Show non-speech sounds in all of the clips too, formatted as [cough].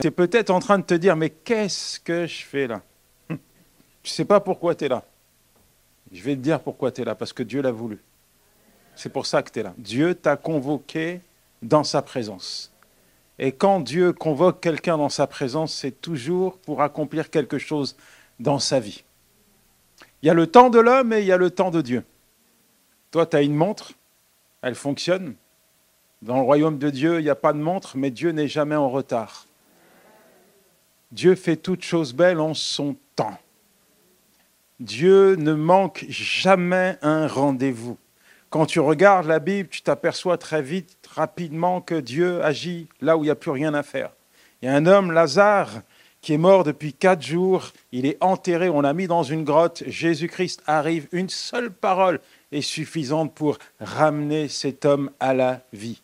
Tu es peut-être en train de te dire, mais qu'est-ce que je fais là? Je ne sais pas pourquoi tu es là. Je vais te dire pourquoi tu es là, parce que Dieu l'a voulu. C'est pour ça que tu es là. Dieu t'a convoqué dans sa présence. Et quand Dieu convoque quelqu'un dans sa présence, c'est toujours pour accomplir quelque chose dans sa vie. Il y a le temps de l'homme et il y a le temps de Dieu. Toi, tu as une montre, elle fonctionne. Dans le royaume de Dieu, il n'y a pas de montre, mais Dieu n'est jamais en retard. Dieu fait toutes choses belles en son temps. Dieu ne manque jamais un rendez-vous. Quand tu regardes la Bible, tu t'aperçois très vite, rapidement, que Dieu agit là où il n'y a plus rien à faire. Il y a un homme, Lazare, qui est mort depuis quatre jours. Il est enterré, on l'a mis dans une grotte. Jésus-Christ arrive. Une seule parole est suffisante pour ramener cet homme à la vie.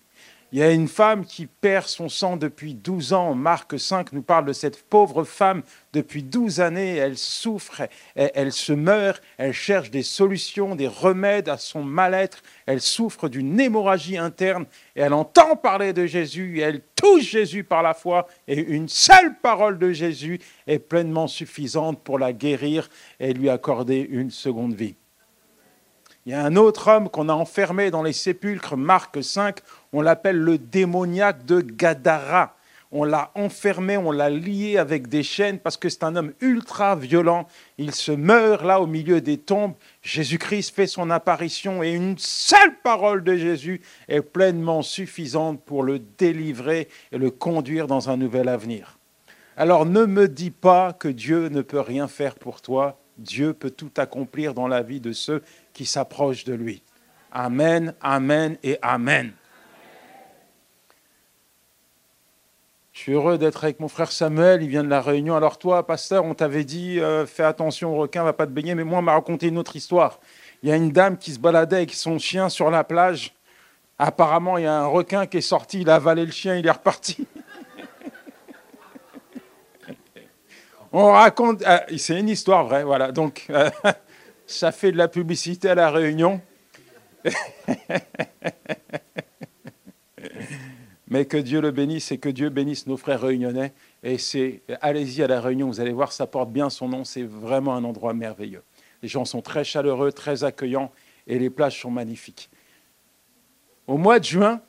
Il y a une femme qui perd son sang depuis 12 ans. Marc 5 nous parle de cette pauvre femme depuis 12 années. Elle souffre, elle, se meurt, elle cherche des solutions, des remèdes à son mal-être. Elle souffre d'une hémorragie interne et elle entend parler de Jésus elle touche Jésus par la foi. Et une seule parole de Jésus est pleinement suffisante pour la guérir et lui accorder une seconde vie. Il y a un autre homme qu'on a enfermé dans les sépulcres, Marc 5, on l'appelle le démoniaque de Gadara. On l'a enfermé, on l'a lié avec des chaînes parce que c'est un homme ultra violent. Il se meurt là au milieu des tombes. Jésus-Christ fait son apparition et une seule parole de Jésus est pleinement suffisante pour le délivrer et le conduire dans un nouvel avenir. Alors ne me dis pas que Dieu ne peut rien faire pour toi. Dieu peut tout accomplir dans la vie de ceux qui s'approchent de lui. Amen, amen et amen. Je suis heureux d'être avec mon frère Samuel, il vient de la Réunion. Alors toi, pasteur, on t'avait dit, euh, fais attention au requin, va pas te baigner, mais moi, on m'a raconté une autre histoire. Il y a une dame qui se baladait avec son chien sur la plage. Apparemment, il y a un requin qui est sorti, il a avalé le chien, il est reparti. [laughs] on raconte, ah, c'est une histoire vraie, voilà. Donc, [laughs] ça fait de la publicité à la Réunion. [laughs] Mais que Dieu le bénisse et que Dieu bénisse nos frères réunionnais. Et c'est, allez-y à la Réunion, vous allez voir, ça porte bien son nom. C'est vraiment un endroit merveilleux. Les gens sont très chaleureux, très accueillants et les plages sont magnifiques. Au mois de juin,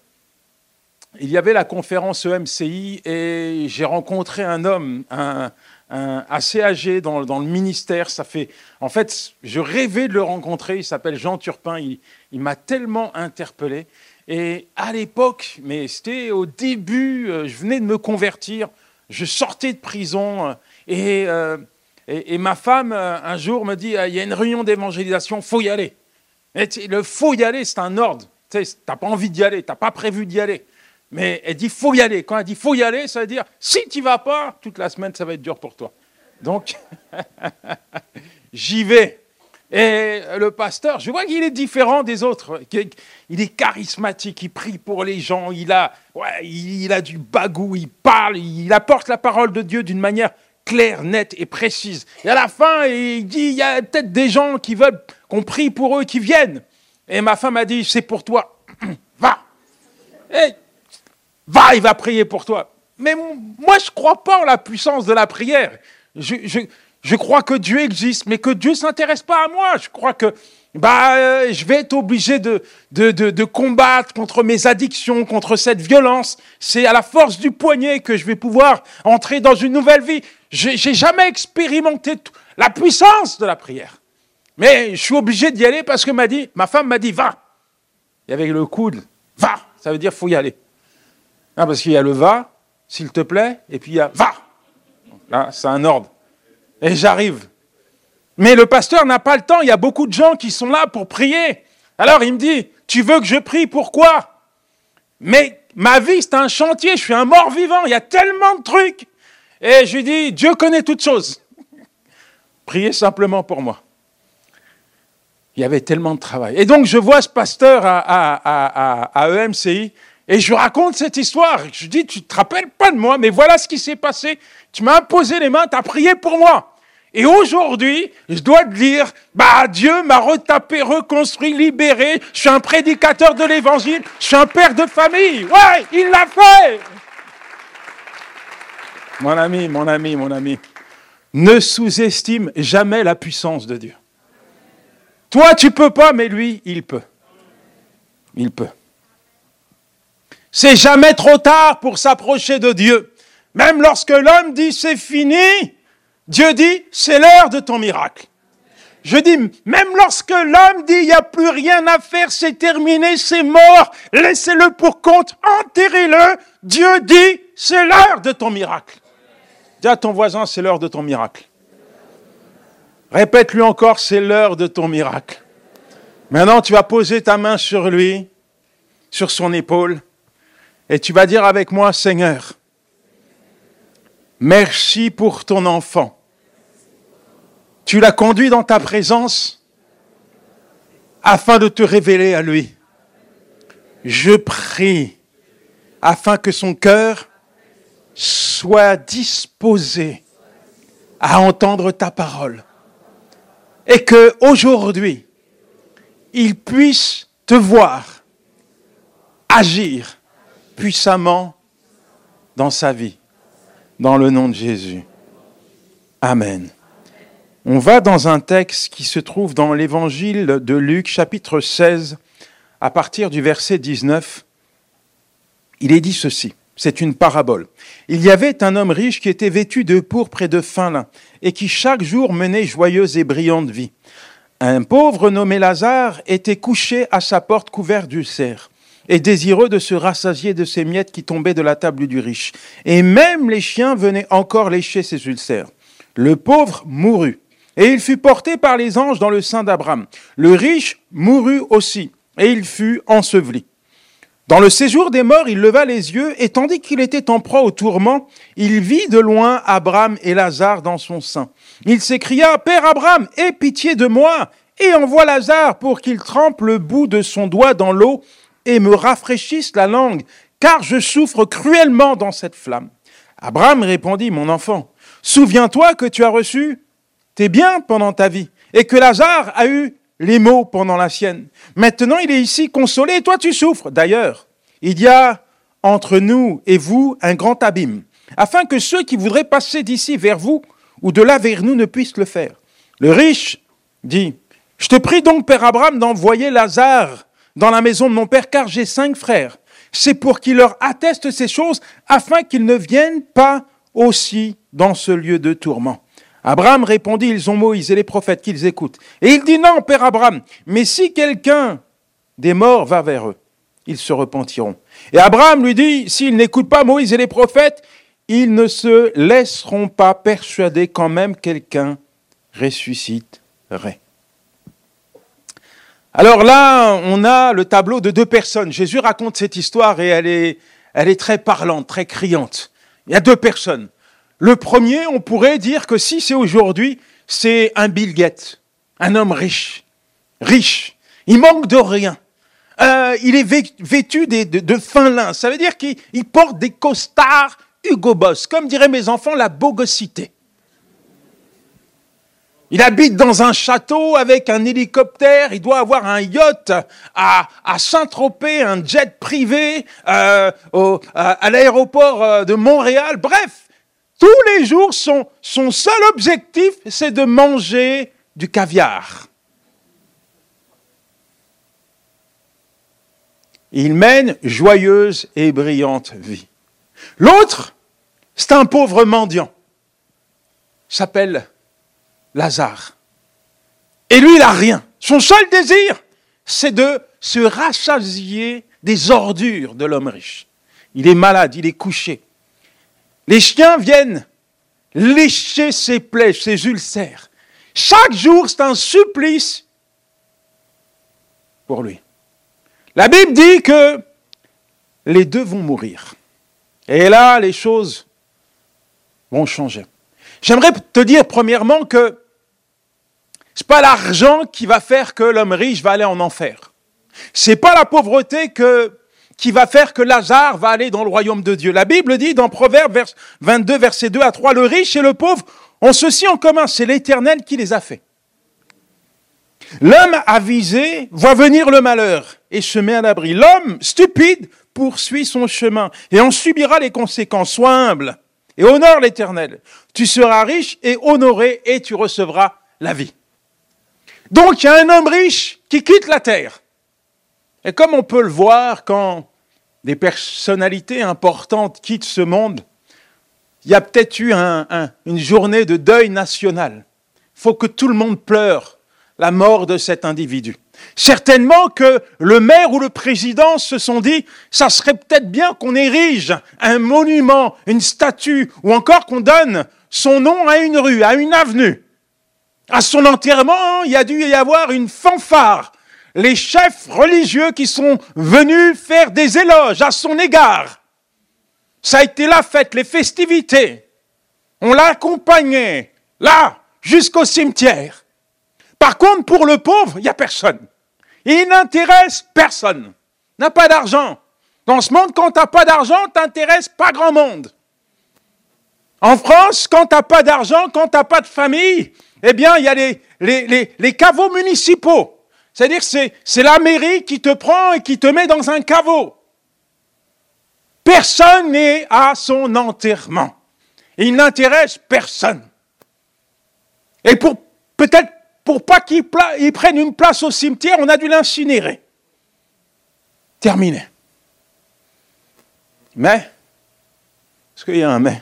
il y avait la conférence EMCI et j'ai rencontré un homme, un, assez âgé dans, le ministère. Ça fait, en fait, je rêvais de le rencontrer. Il s'appelle Jean Turpin. il m'a tellement interpellé. Et à l'époque, mais c'était au début, euh, je venais de me convertir, je sortais de prison euh, euh, et, et, ma femme un jour me dit, il y a une réunion d'évangélisation, faut y aller. Le faut y aller, c'est un ordre. Tu n'as pas envie d'y aller, tu n'as pas prévu d'y aller. Mais elle dit, faut y aller. Quand elle dit, faut y aller, ça veut dire, si tu vas pas, toute la semaine, ça va être dur pour toi. Donc, [laughs] j'y vais. Et le pasteur, je vois qu'il est différent des autres. Il est charismatique, il prie pour les gens, il a, ouais, il a du bagou, il parle, il apporte la parole de Dieu d'une manière claire, nette et précise. Et à la fin, il dit, il y a peut-être des gens qui veulent qu'on prie pour eux, qui viennent. Et ma femme a dit, c'est pour toi, [clears throat] va. Et, va, il va prier pour toi. Mais moi, je ne crois pas en la puissance de la prière. Je, je crois que Dieu existe, mais que Dieu ne s'intéresse pas à moi. Je crois que bah, euh, je vais être obligé de, de, de, combattre contre mes addictions, contre cette violence. C'est à la force du poignet que je vais pouvoir entrer dans une nouvelle vie. J'ai jamais expérimenté la puissance de la prière. Mais je suis obligé d'y aller parce que m'a dit, ma femme m'a dit, va. Et avec le coude, va. Ça veut dire, faut y aller. Ah, parce qu'il y a le va, s'il te plaît, et puis il y a va. Là, c'est un ordre. Et j'arrive. Mais le pasteur n'a pas le temps, il y a beaucoup de gens qui sont là pour prier. Alors il me dit, tu veux que je prie, pourquoi? Mais ma vie, c'est un chantier, je suis un mort vivant, il y a tellement de trucs. Et je lui dis, Dieu connaît toutes choses. [laughs] Priez simplement pour moi. Il y avait tellement de travail. Et donc je vois ce pasteur à, à, à, à EMCI et je raconte cette histoire. Je dis, tu te rappelles pas de moi, mais voilà ce qui s'est passé. Tu m'as imposé les mains, tu as prié pour moi. Et aujourd'hui, je dois te dire, bah, Dieu m'a retapé, reconstruit, libéré. Je suis un prédicateur de l'évangile. Je suis un père de famille. Ouais, il l'a fait. Mon ami, mon ami, mon ami, ne sous-estime jamais la puissance de Dieu. Toi, tu peux pas, mais lui, il peut. Il peut. C'est jamais trop tard pour s'approcher de Dieu. Même lorsque l'homme dit c'est fini, Dieu dit c'est l'heure de ton miracle. Je dis, même lorsque l'homme dit il n'y a plus rien à faire, c'est terminé, c'est mort, laissez-le pour compte, enterrez-le, Dieu dit c'est l'heure de ton miracle. Dis à ton voisin c'est l'heure de ton miracle. Répète-lui encore c'est l'heure de ton miracle. Maintenant tu vas poser ta main sur lui, sur son épaule, et tu vas dire avec moi Seigneur, merci pour ton enfant. Tu l'as conduit dans ta présence afin de te révéler à lui. Je prie afin que son cœur soit disposé à entendre ta parole et que aujourd'hui il puisse te voir agir puissamment dans sa vie dans le nom de Jésus. Amen. On va dans un texte qui se trouve dans l'évangile de Luc, chapitre 16, à partir du verset 19. Il est dit ceci. C'est une parabole. Il y avait un homme riche qui était vêtu de pourpre et de fin lin, et qui chaque jour menait joyeuse et brillante vie. Un pauvre nommé Lazare était couché à sa porte couvert d'ulcères, et désireux de se rassasier de ces miettes qui tombaient de la table du riche. Et même les chiens venaient encore lécher ses ulcères. Le pauvre mourut et il fut porté par les anges dans le sein d'Abraham. Le riche mourut aussi, et il fut enseveli. Dans le séjour des morts, il leva les yeux, et tandis qu'il était en proie au tourment, il vit de loin Abraham et Lazare dans son sein. Il s'écria, Père Abraham, aie pitié de moi, et envoie Lazare pour qu'il trempe le bout de son doigt dans l'eau et me rafraîchisse la langue, car je souffre cruellement dans cette flamme. Abraham répondit, Mon enfant, souviens-toi que tu as reçu t'es bien pendant ta vie, et que Lazare a eu les maux pendant la sienne. Maintenant, il est ici consolé, et toi tu souffres. D'ailleurs, il y a entre nous et vous un grand abîme, afin que ceux qui voudraient passer d'ici vers vous ou de là vers nous ne puissent le faire. Le riche dit, je te prie donc, Père Abraham, d'envoyer Lazare dans la maison de mon Père, car j'ai cinq frères. C'est pour qu'il leur atteste ces choses, afin qu'ils ne viennent pas aussi dans ce lieu de tourment. Abraham répondit, ils ont Moïse et les prophètes qu'ils écoutent. Et il dit, non, Père Abraham, mais si quelqu'un des morts va vers eux, ils se repentiront. Et Abraham lui dit, s'ils n'écoutent pas Moïse et les prophètes, ils ne se laisseront pas persuader quand même quelqu'un ressusciterait. Alors là, on a le tableau de deux personnes. Jésus raconte cette histoire et elle est, elle est très parlante, très criante. Il y a deux personnes. Le premier, on pourrait dire que si c'est aujourd'hui, c'est un Bill Gates, un homme riche, riche. Il manque de rien. Euh, il est vêtu de, fin lin. Ça veut dire qu'il porte des costards Hugo Boss, comme diraient mes enfants, la bogosité. Il habite dans un château avec un hélicoptère, il doit avoir un yacht à, Saint-Tropez, un jet privé euh, à l'aéroport euh, de Montréal. Bref, tous les jours, son, son seul objectif, c'est de manger du caviar. Il mène joyeuse et brillante vie. L'autre, c'est un pauvre mendiant. S'appelle Lazare. Et lui, il n'a rien. Son seul désir, c'est de se rassasier des ordures de l'homme riche. Il est malade, il est couché. Les chiens viennent lécher ses plaies, ses ulcères. Chaque jour, c'est un supplice pour lui. La Bible dit que les deux vont mourir. Et là, les choses vont changer. J'aimerais te dire premièrement que ce n'est pas l'argent qui va faire que l'homme riche va aller en enfer. Ce n'est pas la pauvreté qui va faire que Lazare va aller dans le royaume de Dieu. La Bible dit dans Proverbe 22, verset 2 à 3, le riche et le pauvre ont ceci en commun, c'est l'Éternel qui les a faits. L'homme avisé voit venir le malheur et se met à l'abri. L'homme stupide poursuit son chemin et en subira les conséquences. Sois humble et honore l'Éternel. Tu seras riche et honoré et tu recevras la vie. Donc il y a un homme riche qui quitte la terre. Et comme on peut le voir quand des personnalités importantes quittent ce monde, il y a peut-être eu une journée de deuil national. Il faut que tout le monde pleure la mort de cet individu. Certainement que le maire ou le président se sont dit, ça serait peut-être bien qu'on érige un monument, une statue, ou encore qu'on donne son nom à une rue, à une avenue. À son enterrement, il y a dû y avoir une fanfare. Les chefs religieux qui sont venus faire des éloges à son égard. Ça a été la fête, les festivités. On l'a accompagné, là, jusqu'au cimetière. Par contre, pour le pauvre, il n'y a personne. Il n'intéresse personne. N'a pas d'argent. Dans ce monde, quand tu n'as pas d'argent, t'intéresses pas grand monde. En France, quand tu n'as pas d'argent, quand tu n'as pas de famille, eh bien, il y a les, les, les, caveaux municipaux. C'est-à-dire c'est, c'est la mairie qui te prend et qui te met dans un caveau. Personne n'est à son enterrement. Il n'intéresse personne. Et pour peut-être pour pas qu'il prenne une place au cimetière, on a dû l'incinérer. Terminé. Mais, parce qu'il y a un mais,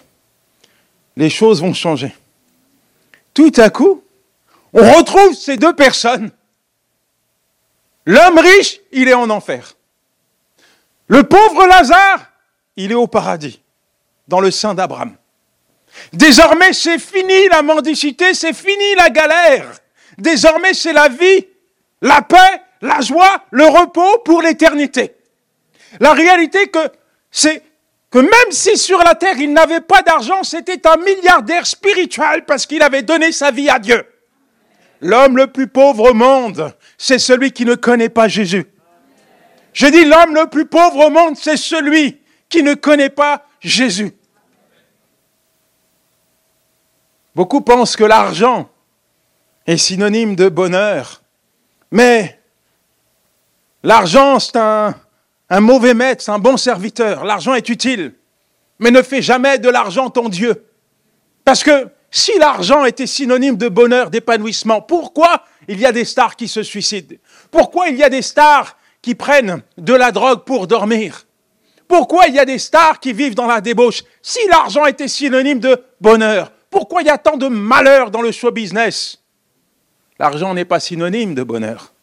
les choses vont changer. Tout à coup, on retrouve ces deux personnes. L'homme riche, il est en enfer. Le pauvre Lazare, il est au paradis, dans le sein d'Abraham. Désormais, c'est fini la mendicité, c'est fini la galère. Désormais, c'est la vie, la paix, la joie, le repos pour l'éternité. La réalité que c'est que même si sur la terre il n'avait pas d'argent, c'était un milliardaire spirituel parce qu'il avait donné sa vie à Dieu. L'homme le plus pauvre au monde, c'est celui qui ne connaît pas Jésus. Je dis l'homme le plus pauvre au monde, c'est celui qui ne connaît pas Jésus. Beaucoup pensent que l'argent est synonyme de bonheur, mais l'argent, c'est un, mauvais maître, un bon serviteur. L'argent est utile, mais ne fais jamais de l'argent ton Dieu. Parce que si l'argent était synonyme de bonheur, d'épanouissement, pourquoi il y a des stars qui se suicident? Pourquoi il y a des stars qui prennent de la drogue pour dormir? Pourquoi il y a des stars qui vivent dans la débauche Si l'argent était synonyme de bonheur, pourquoi il y a tant de malheur dans le show business? L'argent n'est pas synonyme de bonheur.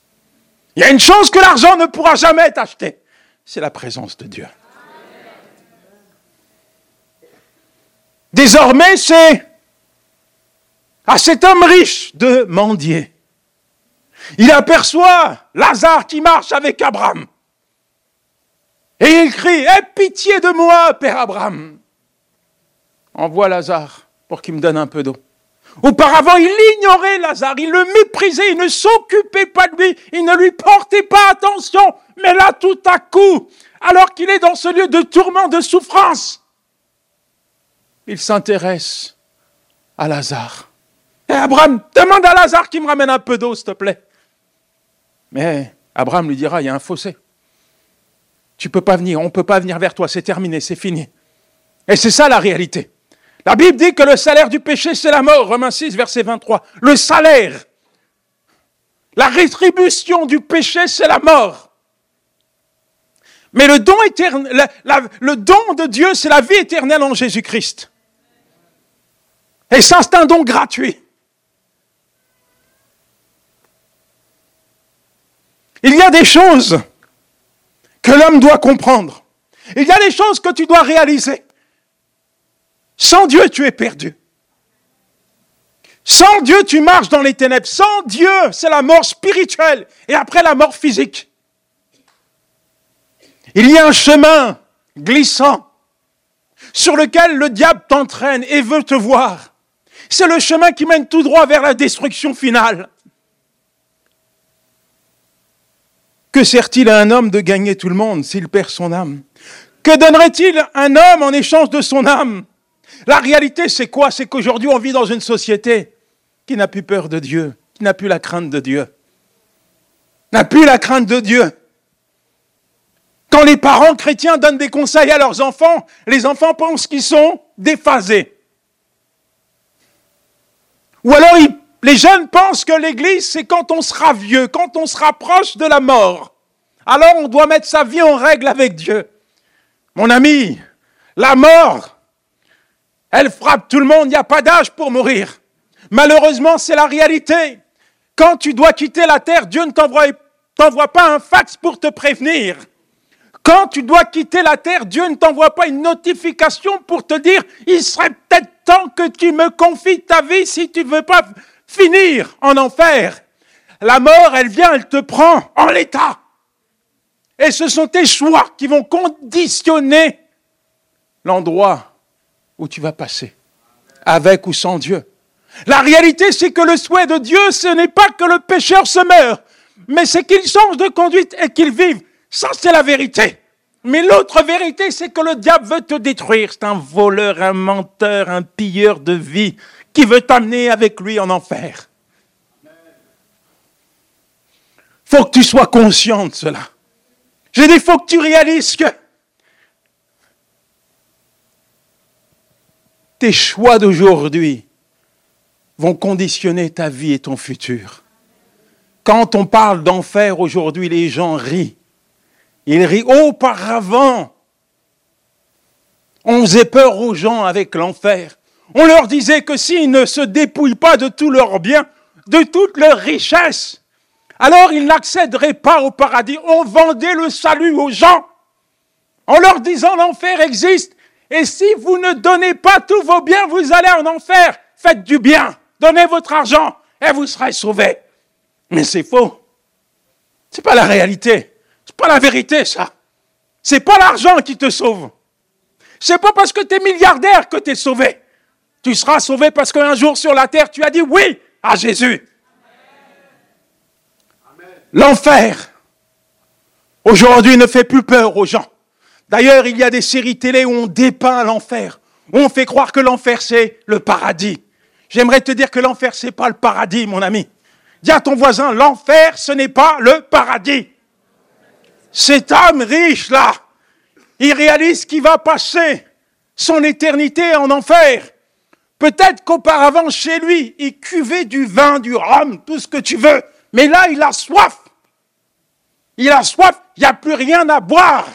Il y a une chose que l'argent ne pourra jamais t'acheter, c'est la présence de Dieu. Désormais, c'est à cet homme riche de mendier. Il aperçoit Lazare qui marche avec Abraham. Et il crie, Aie pitié de moi, Père Abraham. Envoie Lazare pour qu'il me donne un peu d'eau. Auparavant, il ignorait Lazare, il le méprisait, il ne s'occupait pas de lui, il ne lui portait pas attention. Mais là, tout à coup, alors qu'il est dans ce lieu de tourment, de souffrance, il s'intéresse à Lazare. Et Abraham, demande à Lazare qu'il me ramène un peu d'eau, s'il te plaît. Mais Abraham lui dira, il y a un fossé. Tu peux pas venir, on ne peut pas venir vers toi, c'est terminé, c'est fini. Et c'est ça la réalité. La Bible dit que le salaire du péché, c'est la mort. Romains 6, verset 23. Le salaire, la rétribution du péché, c'est la mort. Mais le don, le don de Dieu, c'est la vie éternelle en Jésus-Christ. Et ça, c'est un don gratuit. Il y a des choses que l'homme doit comprendre. Il y a des choses que tu dois réaliser. Sans Dieu, tu es perdu. Sans Dieu, tu marches dans les ténèbres. Sans Dieu, c'est la mort spirituelle et après la mort physique. Il y a un chemin glissant sur lequel le diable t'entraîne et veut te voir. C'est le chemin qui mène tout droit vers la destruction finale. Que sert-il à un homme de gagner tout le monde s'il perd son âme? Que donnerait-il un homme en échange de son âme? La réalité, c'est quoi? C'est qu'aujourd'hui, on vit dans une société qui n'a plus peur de Dieu, qui n'a plus la crainte de Dieu. N'a plus la crainte de Dieu. Quand les parents chrétiens donnent des conseils à leurs enfants, les enfants pensent qu'ils sont déphasés. Ou alors les jeunes pensent que l'Église, c'est quand on sera vieux, quand on se rapproche de la mort. Alors on doit mettre sa vie en règle avec Dieu. Mon ami, la mort, elle frappe tout le monde, il n'y a pas d'âge pour mourir. Malheureusement, c'est la réalité. Quand tu dois quitter la terre, Dieu ne t'envoie pas un fax pour te prévenir. Quand tu dois quitter la terre, Dieu ne t'envoie pas une notification pour te dire, il serait peut-être temps que tu me confies ta vie si tu ne veux pas finir en enfer. La mort, elle vient, elle te prend en l'état. Et ce sont tes choix qui vont conditionner l'endroit où tu vas passer, avec ou sans Dieu. La réalité, c'est que le souhait de Dieu, ce n'est pas que le pécheur se meure, mais c'est qu'il change de conduite et qu'il vive. Ça, c'est la vérité. Mais l'autre vérité, c'est que le diable veut te détruire. C'est un voleur, un menteur, un pilleur de vie qui veut t'amener avec lui en enfer. Faut que tu sois conscient de cela. J'ai dit, faut que tu réalises que tes choix d'aujourd'hui vont conditionner ta vie et ton futur. Quand on parle d'enfer aujourd'hui, les gens rient. Ils rient auparavant. On faisait peur aux gens avec l'enfer. On leur disait que s'ils ne se dépouillent pas de tous leurs biens, de toutes leurs richesses, alors ils n'accéderaient pas au paradis. On vendait le salut aux gens en leur disant l'enfer existe. Et si vous ne donnez pas tous vos biens, vous allez en enfer. Faites du bien. Donnez votre argent et vous serez sauvés. Mais c'est faux. C'est pas la réalité. C'est pas la vérité, ça. C'est pas l'argent qui te sauve. C'est pas parce que tu es milliardaire que tu es sauvé. Tu seras sauvé parce qu'un jour sur la terre, tu as dit oui à Jésus. L'enfer, aujourd'hui, ne fait plus peur aux gens. D'ailleurs, il y a des séries télé où on dépeint l'enfer, où on fait croire que l'enfer, c'est le paradis. J'aimerais te dire que l'enfer, c'est pas le paradis, mon ami. Dis à ton voisin, l'enfer, ce n'est pas le paradis. Cet homme riche, là, il réalise qu'il va passer son éternité en enfer. Peut-être qu'auparavant, chez lui, il cuvait du vin, du rhum, tout ce que tu veux. Mais là, il a soif. Il a soif, il n'y a plus rien à boire.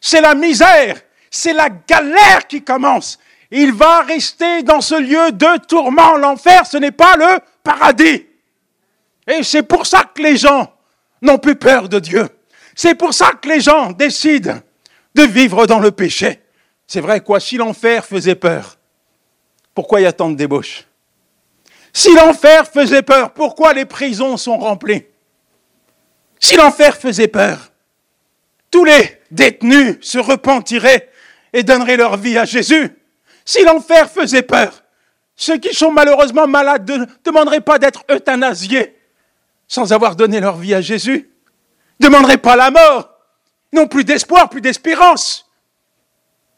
C'est la misère, c'est la galère qui commence il va rester dans ce lieu de tourment. L'enfer, ce n'est pas le paradis. Et c'est pour ça que les gens n'ont plus peur de Dieu. C'est pour ça que les gens décident de vivre dans le péché. C'est vrai quoi, si l'enfer faisait peur, pourquoi il y a tant de débauches Si l'enfer faisait peur, pourquoi les prisons sont remplies? Si l'enfer faisait peur, tous les détenus se repentiraient et donneraient leur vie à Jésus. Si l'enfer faisait peur, ceux qui sont malheureusement malades ne demanderaient pas d'être euthanasiés sans avoir donné leur vie à Jésus. Ne demanderaient pas la mort. Ils n'ont plus d'espoir, plus d'espérance.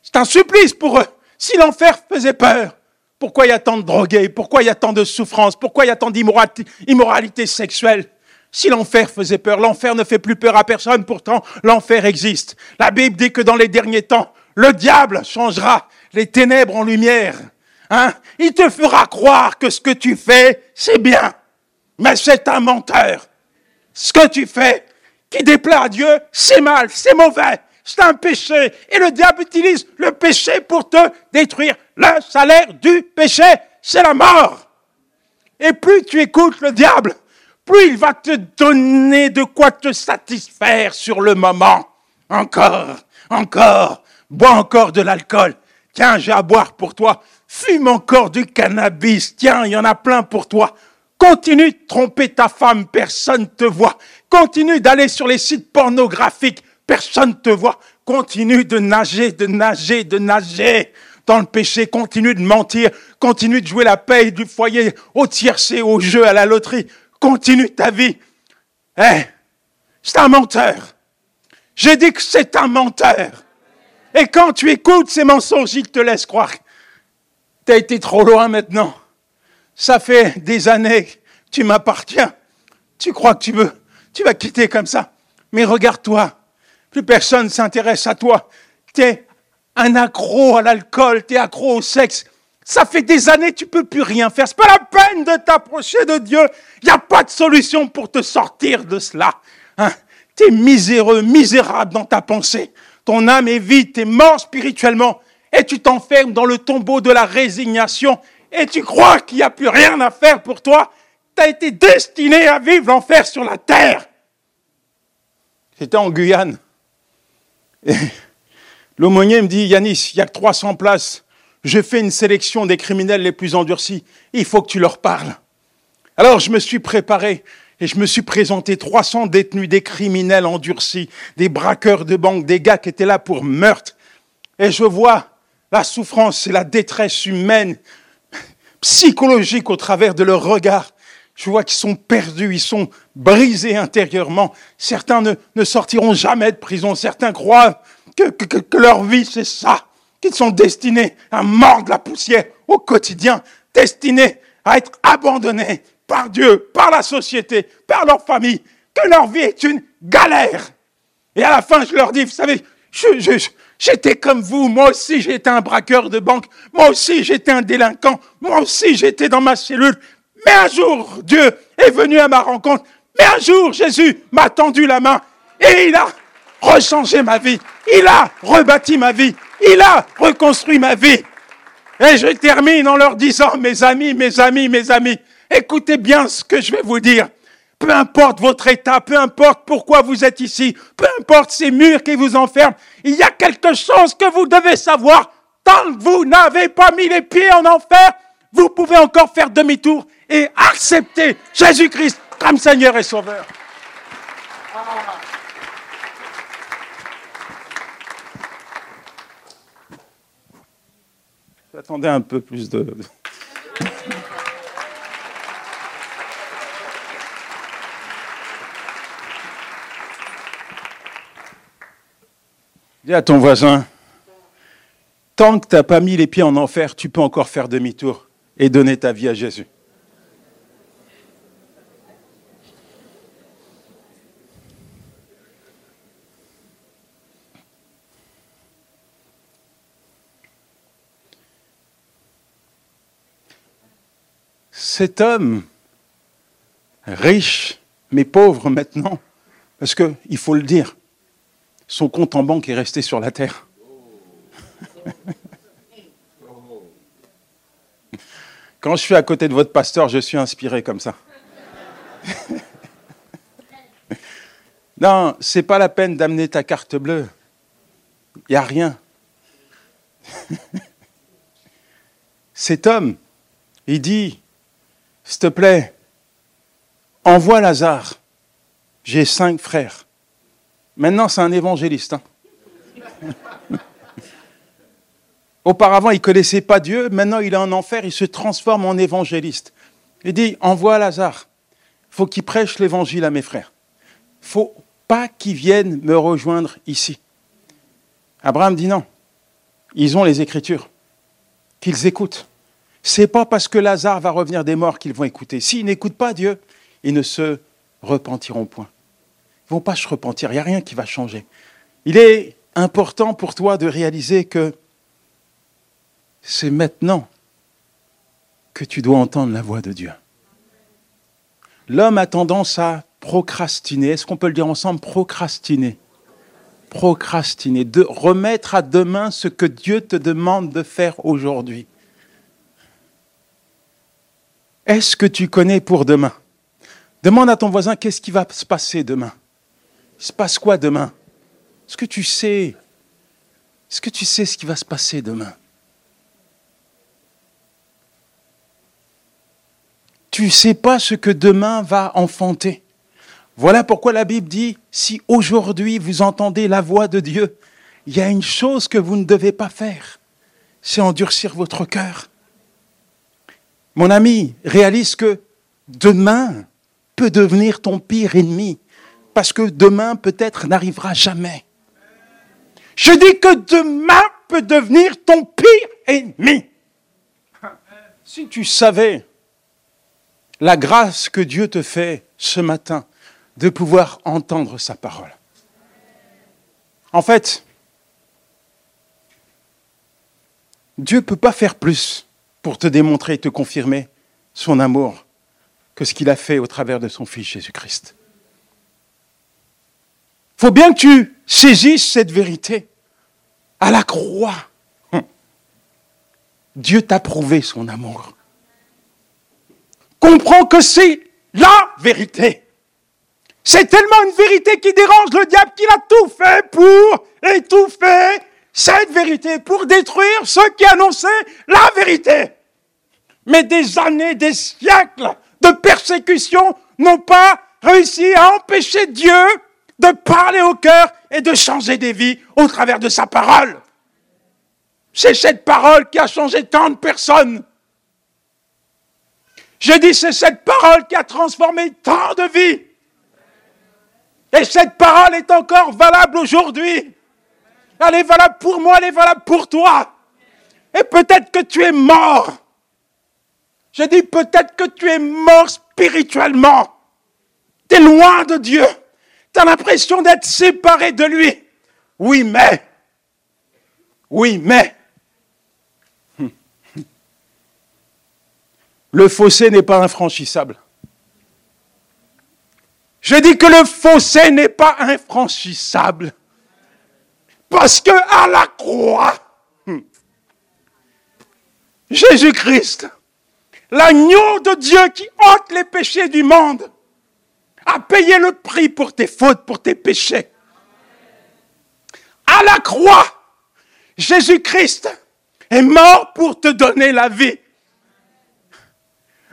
C'est un supplice pour eux. Si l'enfer faisait peur, pourquoi y a tant de drogués? Pourquoi y a tant de souffrances? Pourquoi y a tant d'immoralité sexuelle? Si l'enfer faisait peur, l'enfer ne fait plus peur à personne, pourtant l'enfer existe. La Bible dit que dans les derniers temps, le diable changera les ténèbres en lumière. Hein? Il te fera croire que ce que tu fais, c'est bien. Mais c'est un menteur. Ce que tu fais, qui déplaît à Dieu, c'est mal, c'est mauvais, c'est un péché. Et le diable utilise le péché pour te détruire. Le salaire du péché, c'est la mort. Et plus tu écoutes le diable, plus il va te donner de quoi te satisfaire sur le moment. Encore, encore, bois encore de l'alcool. Tiens, j'ai à boire pour toi. Fume encore du cannabis. Tiens, il y en a plein pour toi. Continue de tromper ta femme, personne ne te voit. Continue d'aller sur les sites pornographiques, personne ne te voit. Continue de nager, de nager, de nager dans le péché. Continue de mentir. Continue de jouer la paye du foyer au tiercé, au jeu, à la loterie. Continue ta vie. Eh, c'est un menteur. J'ai dit que c'est un menteur. Et quand tu écoutes ces mensonges, ils te laissent croire. Tu as été trop loin maintenant. Ça fait des années que tu m'appartiens. Tu crois que tu veux, tu vas quitter comme ça. Mais regarde-toi. plus personne ne s'intéresse à toi. Tu es un accro à l'alcool, tu es accro au sexe. Ça fait des années, tu peux plus rien faire. C'est pas la peine de t'approcher de Dieu. Il n'y a pas de solution pour te sortir de cela. Hein? Tu es miséreux, misérable dans ta pensée. Ton âme est vide, tu es mort spirituellement. Et tu t'enfermes dans le tombeau de la résignation. Et tu crois qu'il n'y a plus rien à faire pour toi. Tu as été destiné à vivre l'enfer sur la terre. J'étais en Guyane. l'aumônier me dit, Yanis, il n'y a que 300 places. Je fais une sélection des criminels les plus endurcis. Il faut que tu leur parles. Alors je me suis préparé et je me suis présenté 300 détenus, des criminels endurcis, des braqueurs de banque, des gars qui étaient là pour meurtre. Et je vois la souffrance et la détresse humaine, psychologique au travers de leur regard. Je vois qu'ils sont perdus, ils sont brisés intérieurement. Certains ne, sortiront jamais de prison. Certains croient que, que leur vie, c'est ça. Qu'ils sont destinés à mordre la poussière au quotidien, destinés à être abandonnés par Dieu, par la société, par leur famille, que leur vie est une galère. Et à la fin, je leur dis, vous savez, j'étais comme vous, moi aussi j'étais un braqueur de banque, moi aussi j'étais un délinquant, moi aussi j'étais dans ma cellule. Mais un jour, Dieu est venu à ma rencontre. Mais un jour, Jésus m'a tendu la main et il a rechangé ma vie. Il a rebâti ma vie. Il a reconstruit ma vie. Et je termine en leur disant, mes amis, mes amis, mes amis, Écoutez bien ce que je vais vous dire. Peu importe votre état, peu importe pourquoi vous êtes ici, peu importe ces murs qui vous enferment, il y a quelque chose que vous devez savoir. Tant que vous n'avez pas mis les pieds en enfer, vous pouvez encore faire demi-tour et accepter Jésus-Christ comme Seigneur et Sauveur. J'attendais un peu plus de... [laughs] Dis à ton voisin, tant que tu n'as pas mis les pieds en enfer, tu peux encore faire demi-tour et donner ta vie à Jésus. Cet homme, riche mais pauvre maintenant, parce qu'il faut le dire, son compte en banque est resté sur la terre. [laughs] Quand je suis à côté de votre pasteur, je suis inspiré comme ça. [laughs] non, c'est pas la peine d'amener ta carte bleue. Il n'y a rien. [laughs] Cet homme, il dit, s'il te plaît, envoie Lazare. J'ai cinq frères. Maintenant, c'est un évangéliste. Hein. [laughs] Auparavant, il ne connaissait pas Dieu. Maintenant, il est en enfer. Il se transforme en évangéliste. Il dit Envoie Lazare. Il faut qu'il prêche l'évangile à mes frères. Il ne faut pas qu'ils viennent me rejoindre ici. Abraham dit non. Ils ont les Écritures. Qu'ils écoutent. C'est pas parce que Lazare va revenir des morts qu'ils vont écouter. S'ils n'écoutent pas Dieu, ils ne se repentiront point vont pas se repentir, il n'y a rien qui va changer. Il est important pour toi de réaliser que c'est maintenant que tu dois entendre la voix de Dieu. L'homme a tendance à procrastiner. Est-ce qu'on peut le dire ensemble? Procrastiner. Procrastiner. De remettre à demain ce que Dieu te demande de faire aujourd'hui. Est-ce que tu connais pour demain? Demande à ton voisin qu'est-ce qui va se passer demain? Il se passe quoi demain? Est-ce que tu sais? Est-ce que tu sais ce qui va se passer demain? Tu ne sais pas ce que demain va enfanter. Voilà pourquoi la Bible dit, si aujourd'hui vous entendez la voix de Dieu, il y a une chose que vous ne devez pas faire, c'est endurcir votre cœur. Mon ami, réalise que demain peut devenir ton pire ennemi parce que demain peut-être n'arrivera jamais. Je dis que demain peut devenir ton pire ennemi. Si tu savais la grâce que Dieu te fait ce matin de pouvoir entendre sa parole. En fait, Dieu ne peut pas faire plus pour te démontrer et te confirmer son amour que ce qu'il a fait au travers de son Fils Jésus-Christ. Il faut bien que tu saisisses cette vérité. À la croix, hum, Dieu t'a prouvé son amour. Comprends que c'est la vérité. C'est tellement une vérité qui dérange le diable qu'il a tout fait pour étouffer cette vérité, pour détruire ceux qui annonçaient la vérité. Mais des années, des siècles de persécution n'ont pas réussi à empêcher Dieu de parler au cœur et de changer des vies au travers de sa parole. C'est cette parole qui a changé tant de personnes. Je dis, c'est cette parole qui a transformé tant de vies. Et cette parole est encore valable aujourd'hui. Elle est valable pour moi, elle est valable pour toi. Et peut-être que tu es mort. Je dis peut-être que tu es mort spirituellement. Tu es loin de Dieu. Tu as l'impression d'être séparé de lui. Oui, mais. Oui, mais. [laughs] Le fossé n'est pas infranchissable. Je dis que le fossé n'est pas infranchissable. Parce que à la croix, Jésus-Christ, l'agneau de Dieu qui ôte les péchés du monde, a payé le prix pour tes fautes, pour tes péchés. À la croix, Jésus-Christ est mort pour te donner la vie.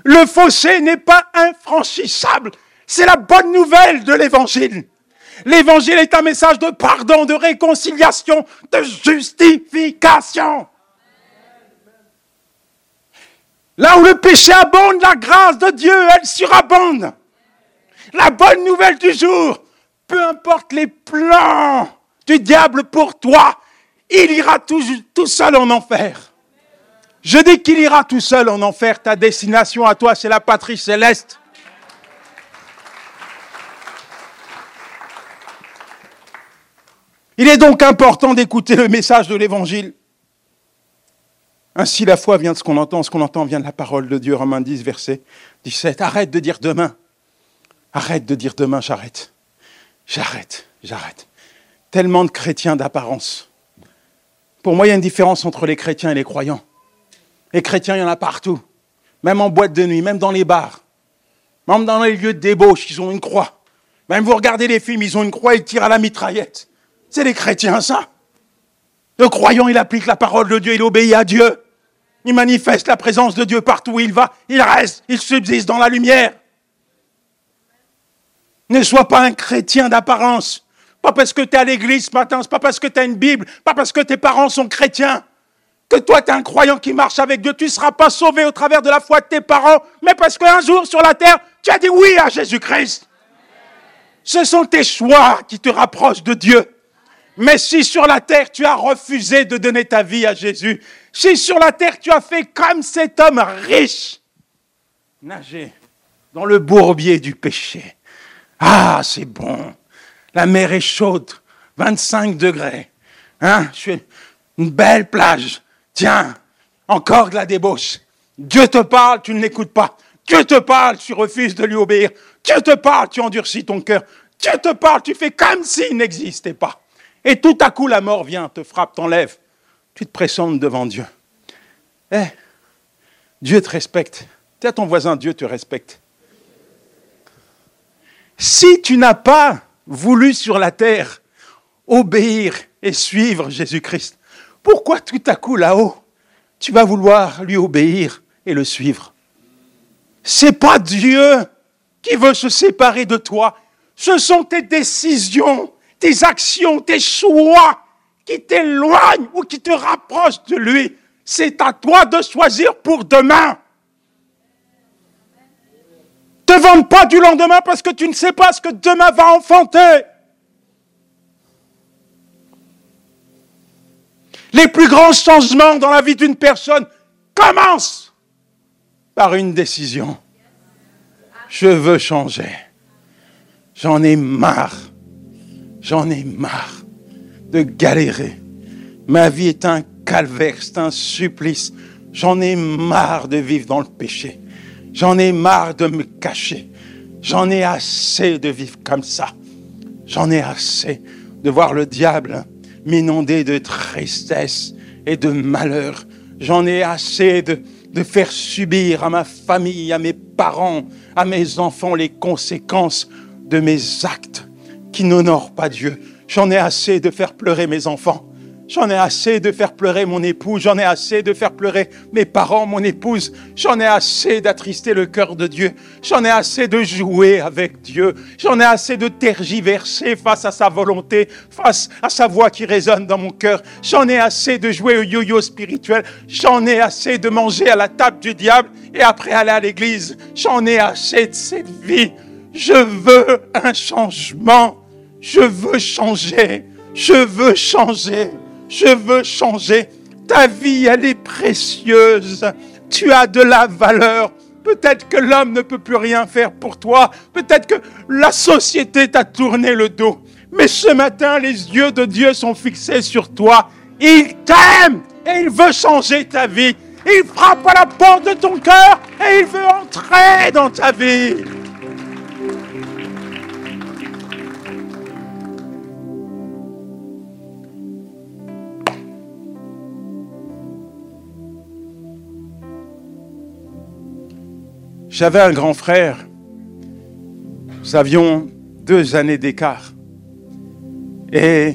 Le fossé n'est pas infranchissable. C'est la bonne nouvelle de l'évangile. L'évangile est un message de pardon, de réconciliation, de justification. Là où le péché abonde, la grâce de Dieu, elle surabonde. La bonne nouvelle du jour, peu importe les plans du diable pour toi, il ira tout, seul en enfer. Je dis qu'il ira tout seul en enfer. Ta destination à toi, c'est la patrie céleste. Il est donc important d'écouter le message de l'Évangile. Ainsi, la foi vient de ce qu'on entend, ce qu'on entend vient de la parole de Dieu. Romains 10, verset 17. Arrête de dire demain. Arrête de dire demain, j'arrête. J'arrête, j'arrête. Tellement de chrétiens d'apparence. Pour moi, il y a une différence entre les chrétiens et les croyants. Les chrétiens, il y en a partout. Même en boîte de nuit, même dans les bars. Même dans les lieux de débauche, ils ont une croix. Même vous regardez les films, ils ont une croix, ils tirent à la mitraillette. C'est les chrétiens, ça. Le croyant, il applique la parole de Dieu, il obéit à Dieu. Il manifeste la présence de Dieu partout où il va. Il reste, il subsiste dans la lumière. Ne sois pas un chrétien d'apparence. Pas parce que tu es à l'église ce matin, pas parce que tu as une Bible, pas parce que tes parents sont chrétiens. Que toi, tu es un croyant qui marche avec Dieu. Tu ne seras pas sauvé au travers de la foi de tes parents, mais parce qu'un jour sur la terre, tu as dit oui à Jésus-Christ. Ce sont tes choix qui te rapprochent de Dieu. Mais si sur la terre tu as refusé de donner ta vie à Jésus, si sur la terre tu as fait comme cet homme riche, nager dans le bourbier du péché, ah, c'est bon, la mer est chaude, 25 degrés, hein, je suis une belle plage, tiens, encore de la débauche. Dieu te parle, tu ne l'écoutes pas. Dieu te parle, tu refuses de lui obéir. Dieu te parle, tu endurcis ton cœur. Dieu te parle, tu fais comme s'il n'existait pas. Et tout à coup, la mort vient, te frappe, t'enlève. Tu te présentes devant Dieu. Eh, Dieu te respecte. Tu ton voisin, Dieu te respecte. Si tu n'as pas voulu sur la terre obéir et suivre Jésus-Christ, pourquoi tout à coup là-haut, tu vas vouloir lui obéir et le suivre? C'est pas Dieu qui veut se séparer de toi, ce sont tes décisions tes actions, tes choix qui t'éloignent ou qui te rapprochent de lui. C'est à toi de choisir pour demain. Te vende pas du lendemain parce que tu ne sais pas ce que demain va enfanter. Les plus grands changements dans la vie d'une personne commencent par une décision. Je veux changer. J'en ai marre J'en ai marre de galérer. Ma vie est un calvaire, c'est un supplice. J'en ai marre de vivre dans le péché. J'en ai marre de me cacher. J'en ai assez de vivre comme ça. J'en ai assez de voir le diable m'inonder de tristesse et de malheur. J'en ai assez de, de faire subir à ma famille, à mes parents, à mes enfants les conséquences de mes actes qui n'honorent pas Dieu. J'en ai assez de faire pleurer mes enfants. J'en ai assez de faire pleurer mon époux, j'en ai assez de faire pleurer mes parents, mon épouse, j'en ai assez d'attrister le cœur de Dieu, j'en ai assez de jouer avec Dieu, j'en ai assez de tergiverser face à sa volonté, face à sa voix qui résonne dans mon cœur, j'en ai assez de jouer au yo-yo spirituel, j'en ai assez de manger à la table du diable et après aller à l'église, j'en ai assez de cette vie. Je veux un changement, je veux changer, je veux changer. Je veux changer. Ta vie, elle est précieuse. Tu as de la valeur. Peut-être que l'homme ne peut plus rien faire pour toi. Peut-être que la société t'a tourné le dos. Mais ce matin, les yeux de Dieu sont fixés sur toi. Il t'aime et il veut changer ta vie. Il frappe à la porte de ton cœur et il veut entrer dans ta vie. J'avais un grand frère. Nous avions deux années d'écart. Et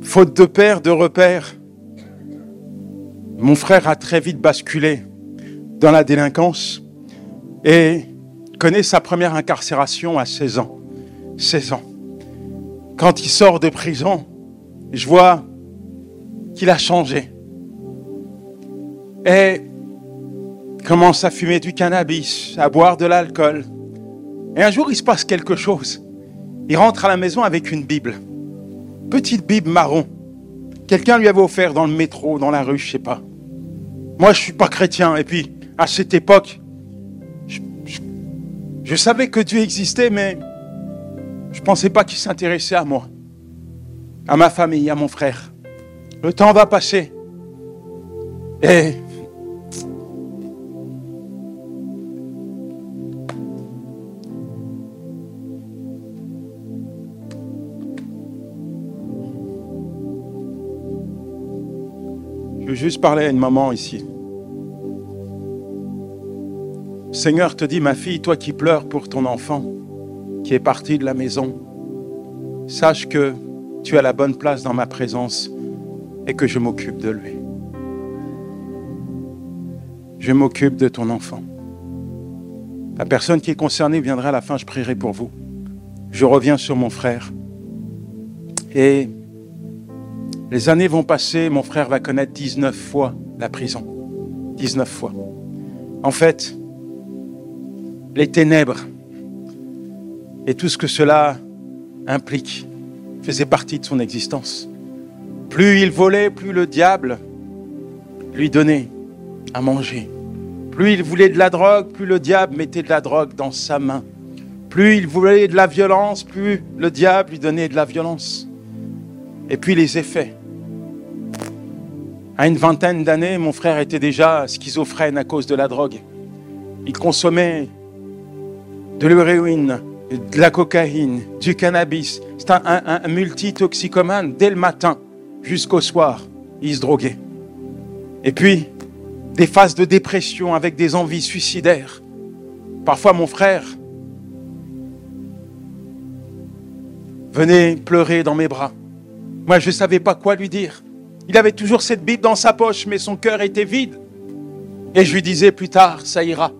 faute de père, de repère, mon frère a très vite basculé dans la délinquance et connaît sa première incarcération à 16 ans. 16 ans. Quand il sort de prison, je vois qu'il a changé et commence à fumer du cannabis, à boire de l'alcool. Et un jour, il se passe quelque chose. Il rentre à la maison avec une Bible. Petite Bible marron. Quelqu'un lui avait offert dans le métro, dans la rue, je sais pas. Moi, je suis pas chrétien. Et puis, à cette époque, je, savais que Dieu existait, mais je pensais pas qu'il s'intéressait à moi, à ma famille, à mon frère. Le temps va passer. Et juste parler à une maman ici. Seigneur te dit, ma fille, toi qui pleures pour ton enfant qui est parti de la maison, sache que tu as la bonne place dans ma présence et que je m'occupe de lui. Je m'occupe de ton enfant. La personne qui est concernée viendra à la fin, je prierai pour vous. Je reviens sur mon frère. Et les années vont passer, mon frère va connaître 19 fois la prison. 19 fois. En fait, les ténèbres et tout ce que cela implique faisait partie de son existence. Plus il volait, plus le diable lui donnait à manger. Plus il voulait de la drogue, plus le diable mettait de la drogue dans sa main. Plus il voulait de la violence, plus le diable lui donnait de la violence. Et puis les effets. À une vingtaine d'années, mon frère était déjà schizophrène à cause de la drogue. Il consommait de l'héroïne, de la cocaïne, du cannabis. C'était un, un, un multitoxicomane dès le matin jusqu'au soir. Il se droguait. Et puis, des phases de dépression avec des envies suicidaires. Parfois, mon frère venait pleurer dans mes bras. Moi, je ne savais pas quoi lui dire. Il avait toujours cette Bible dans sa poche, mais son cœur était vide. Et je lui disais plus tard, ça ira.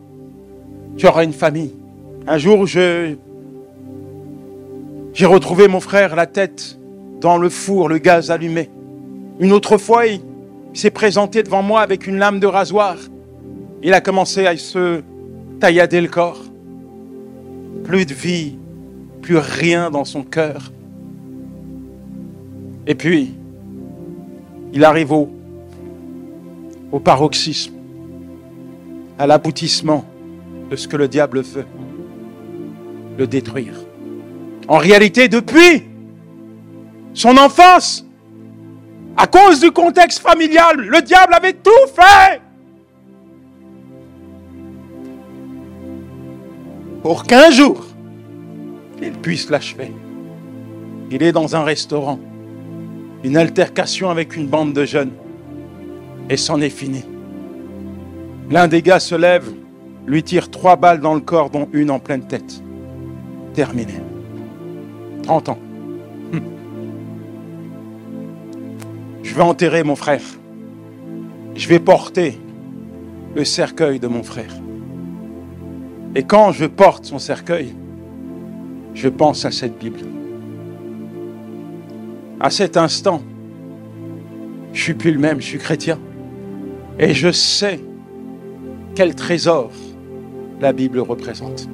Tu auras une famille. Un jour, je, j'ai retrouvé mon frère la tête dans le four, le gaz allumé. Une autre fois, il, il s'est présenté devant moi avec une lame de rasoir. Il a commencé à se taillader le corps. Plus de vie, plus rien dans son cœur. Et puis, il arrive au, paroxysme, à l'aboutissement de ce que le diable veut, le détruire. En réalité, depuis son enfance, à cause du contexte familial, le diable avait tout fait pour qu'un jour, il puisse l'achever. Il est dans un restaurant, une altercation avec une bande de jeunes, et c'en est fini. L'un des gars se lève, lui tire trois balles dans le corps, dont une en pleine tête. Terminé. 30 ans. Hum. Je vais enterrer mon frère. Je vais porter le cercueil de mon frère. Et quand je porte son cercueil, je pense à cette Bible. À cet instant, je suis plus le même, je suis chrétien. Et je sais quel trésor la Bible représente.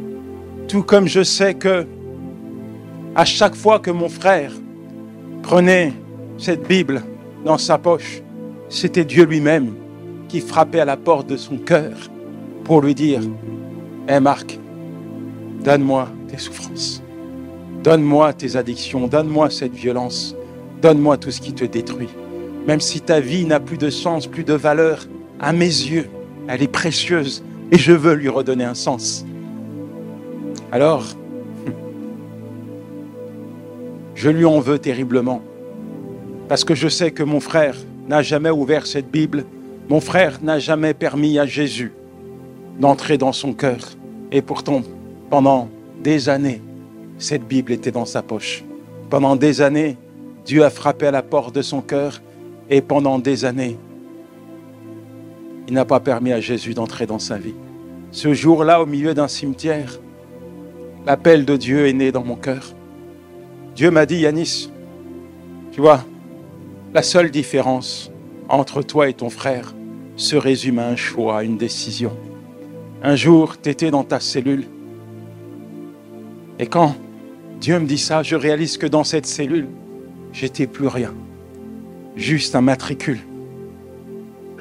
Tout comme je sais que à chaque fois que mon frère prenait cette Bible dans sa poche, c'était Dieu lui-même qui frappait à la porte de son cœur pour lui dire, Hé Marc, donne-moi tes souffrances, donne-moi tes addictions, donne-moi cette violence, donne-moi tout ce qui te détruit. Même si ta vie n'a plus de sens, plus de valeur, à mes yeux, elle est précieuse et je veux lui redonner un sens. Alors, [laughs] je lui en veux terriblement, parce que je sais que mon frère n'a jamais ouvert cette Bible, mon frère n'a jamais permis à Jésus d'entrer dans son cœur. Et pourtant, pendant des années, cette Bible était dans sa poche. Pendant des années, Dieu a frappé à la porte de son cœur et pendant des années, il n'a pas permis à Jésus d'entrer dans sa vie. Ce jour-là, au milieu d'un cimetière, l'appel de Dieu est né dans mon cœur. Dieu m'a dit, Yanis, tu vois, la seule différence entre toi et ton frère se résume à un choix, à une décision. Un jour, tu étais dans ta cellule. Et quand Dieu me dit ça, je réalise que dans cette cellule, j'étais plus rien. Juste un matricule.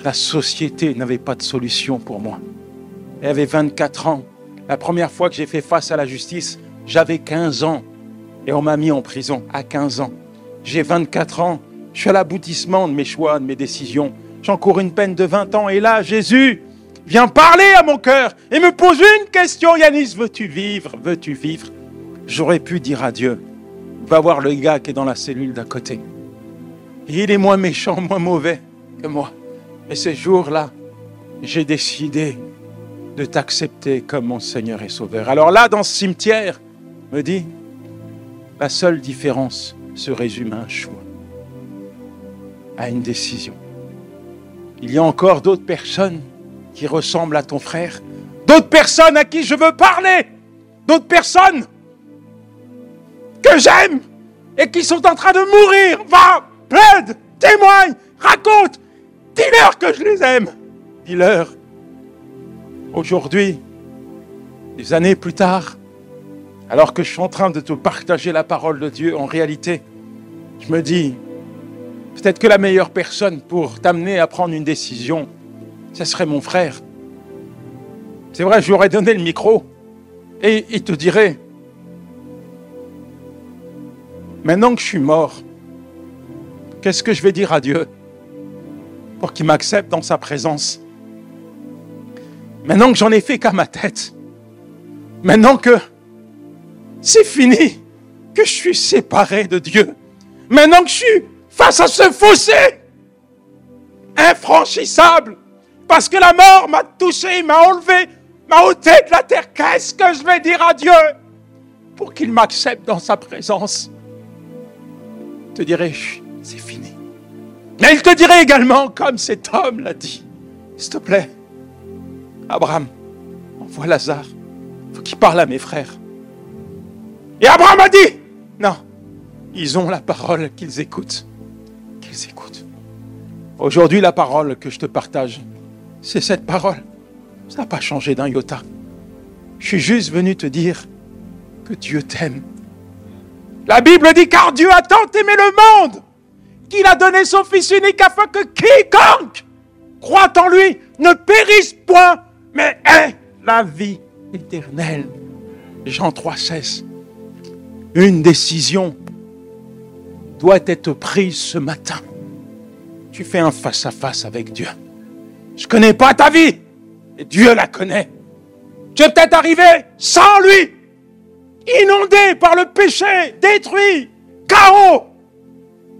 La société n'avait pas de solution pour moi. Elle avait 24 ans. La première fois que j'ai fait face à la justice, j'avais 15 ans. Et on m'a mis en prison à 15 ans. J'ai 24 ans. Je suis à l'aboutissement de mes choix, de mes décisions. J'encours une peine de 20 ans. Et là, Jésus vient parler à mon cœur et me pose une question. Yanis, veux-tu vivre? Veux-tu vivre? J'aurais pu dire à Dieu, va voir le gars qui est dans la cellule d'à côté. Il est moins méchant, [laughs] moins mauvais que moi. Et ce jour-là, j'ai décidé de t'accepter comme mon Seigneur et Sauveur. Alors là, dans ce cimetière, me dit, la seule différence se résume à un choix, à une décision. Il y a encore d'autres personnes qui ressemblent à ton frère, d'autres personnes à qui je veux parler, d'autres personnes que j'aime et qui sont en train de mourir. Va, plaide, témoigne, raconte, dis-leur que je les aime. Dis-leur. Aujourd'hui, des années plus tard, alors que je suis en train de te partager la parole de Dieu, en réalité, je me dis, peut-être que la meilleure personne pour t'amener à prendre une décision, ce serait mon frère. C'est vrai, je lui aurais donné le micro et il te dirait, maintenant que je suis mort, qu'est-ce que je vais dire à Dieu pour qu'il m'accepte dans sa présence? Maintenant que j'en ai fait qu'à ma tête, maintenant que c'est fini, que je suis séparé de Dieu, maintenant que je suis face à ce fossé infranchissable, parce que la mort m'a touché, m'a enlevé, m'a ôté de la terre, qu'est-ce que je vais dire à Dieu pour qu'il m'accepte dans sa présence? Te dirait, c'est fini. Mais il te dirait également, comme cet homme l'a dit, s'il te plaît, Abraham, envoie Lazare, il faut qu'il parle à mes frères. Et Abraham a dit, non, ils ont la parole qu'ils écoutent, qu'ils écoutent. Aujourd'hui, la parole que je te partage, c'est cette parole. Ça n'a pas changé d'un iota. Je suis juste venu te dire que Dieu t'aime la Bible dit car Dieu a tant aimé le monde qu'il a donné son Fils unique afin que quiconque croit en lui ne périsse point, mais ait la vie éternelle. Jean 3,16. Une décision doit être prise ce matin. Tu fais un face-à-face avec Dieu. Je ne connais pas ta vie, et Dieu la connaît. Tu es peut-être arrivé sans lui, inondé par le péché, détruit, chaos.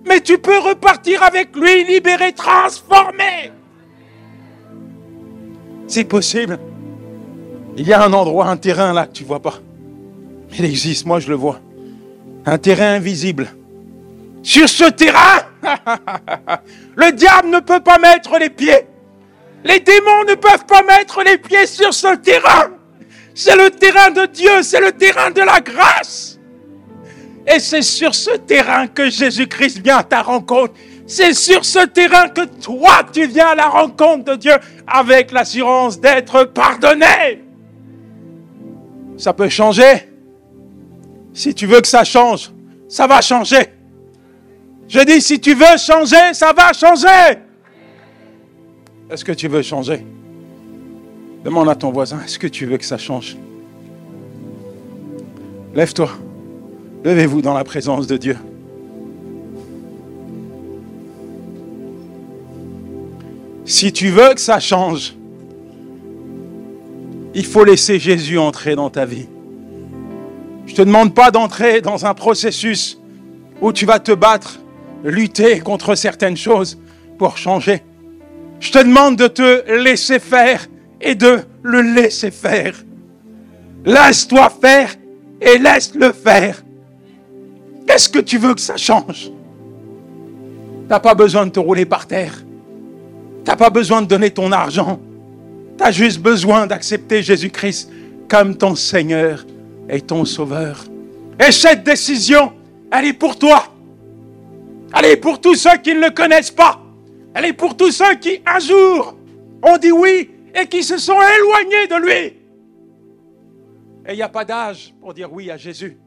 Mais tu peux repartir avec lui, libéré, transformé. C'est possible. Il y a un endroit, un terrain là que tu vois pas. Il existe, moi je le vois. Un terrain invisible. Sur ce terrain, [laughs] le diable ne peut pas mettre les pieds. Les démons ne peuvent pas mettre les pieds sur ce terrain. C'est le terrain de Dieu, c'est le terrain de la grâce. Et c'est sur ce terrain que Jésus-Christ vient à ta rencontre. C'est sur ce terrain que toi, tu viens à la rencontre de Dieu avec l'assurance d'être pardonné. Ça peut changer. Si tu veux que ça change, ça va changer. Je dis, si tu veux changer, ça va changer. Est-ce que tu veux changer? Demande à ton voisin, est-ce que tu veux que ça change? Lève-toi. Levez-vous dans la présence de Dieu. Si tu veux que ça change, il faut laisser Jésus entrer dans ta vie. Je ne te demande pas d'entrer dans un processus où tu vas te battre lutter contre certaines choses pour changer. Je te demande de te laisser faire et de le laisser faire. Laisse-toi faire et laisse-le faire. Qu'est-ce que tu veux que ça change? Tu n'as pas besoin de te rouler par terre. Tu n'as pas besoin de donner ton argent. Tu as juste besoin d'accepter Jésus-Christ comme ton Seigneur et ton Sauveur. Et cette décision, elle est pour toi. Elle est pour tous ceux qui ne le connaissent pas. Elle est pour tous ceux qui, un jour, ont dit oui et qui se sont éloignés de lui. Et il n'y a pas d'âge pour dire oui à Jésus.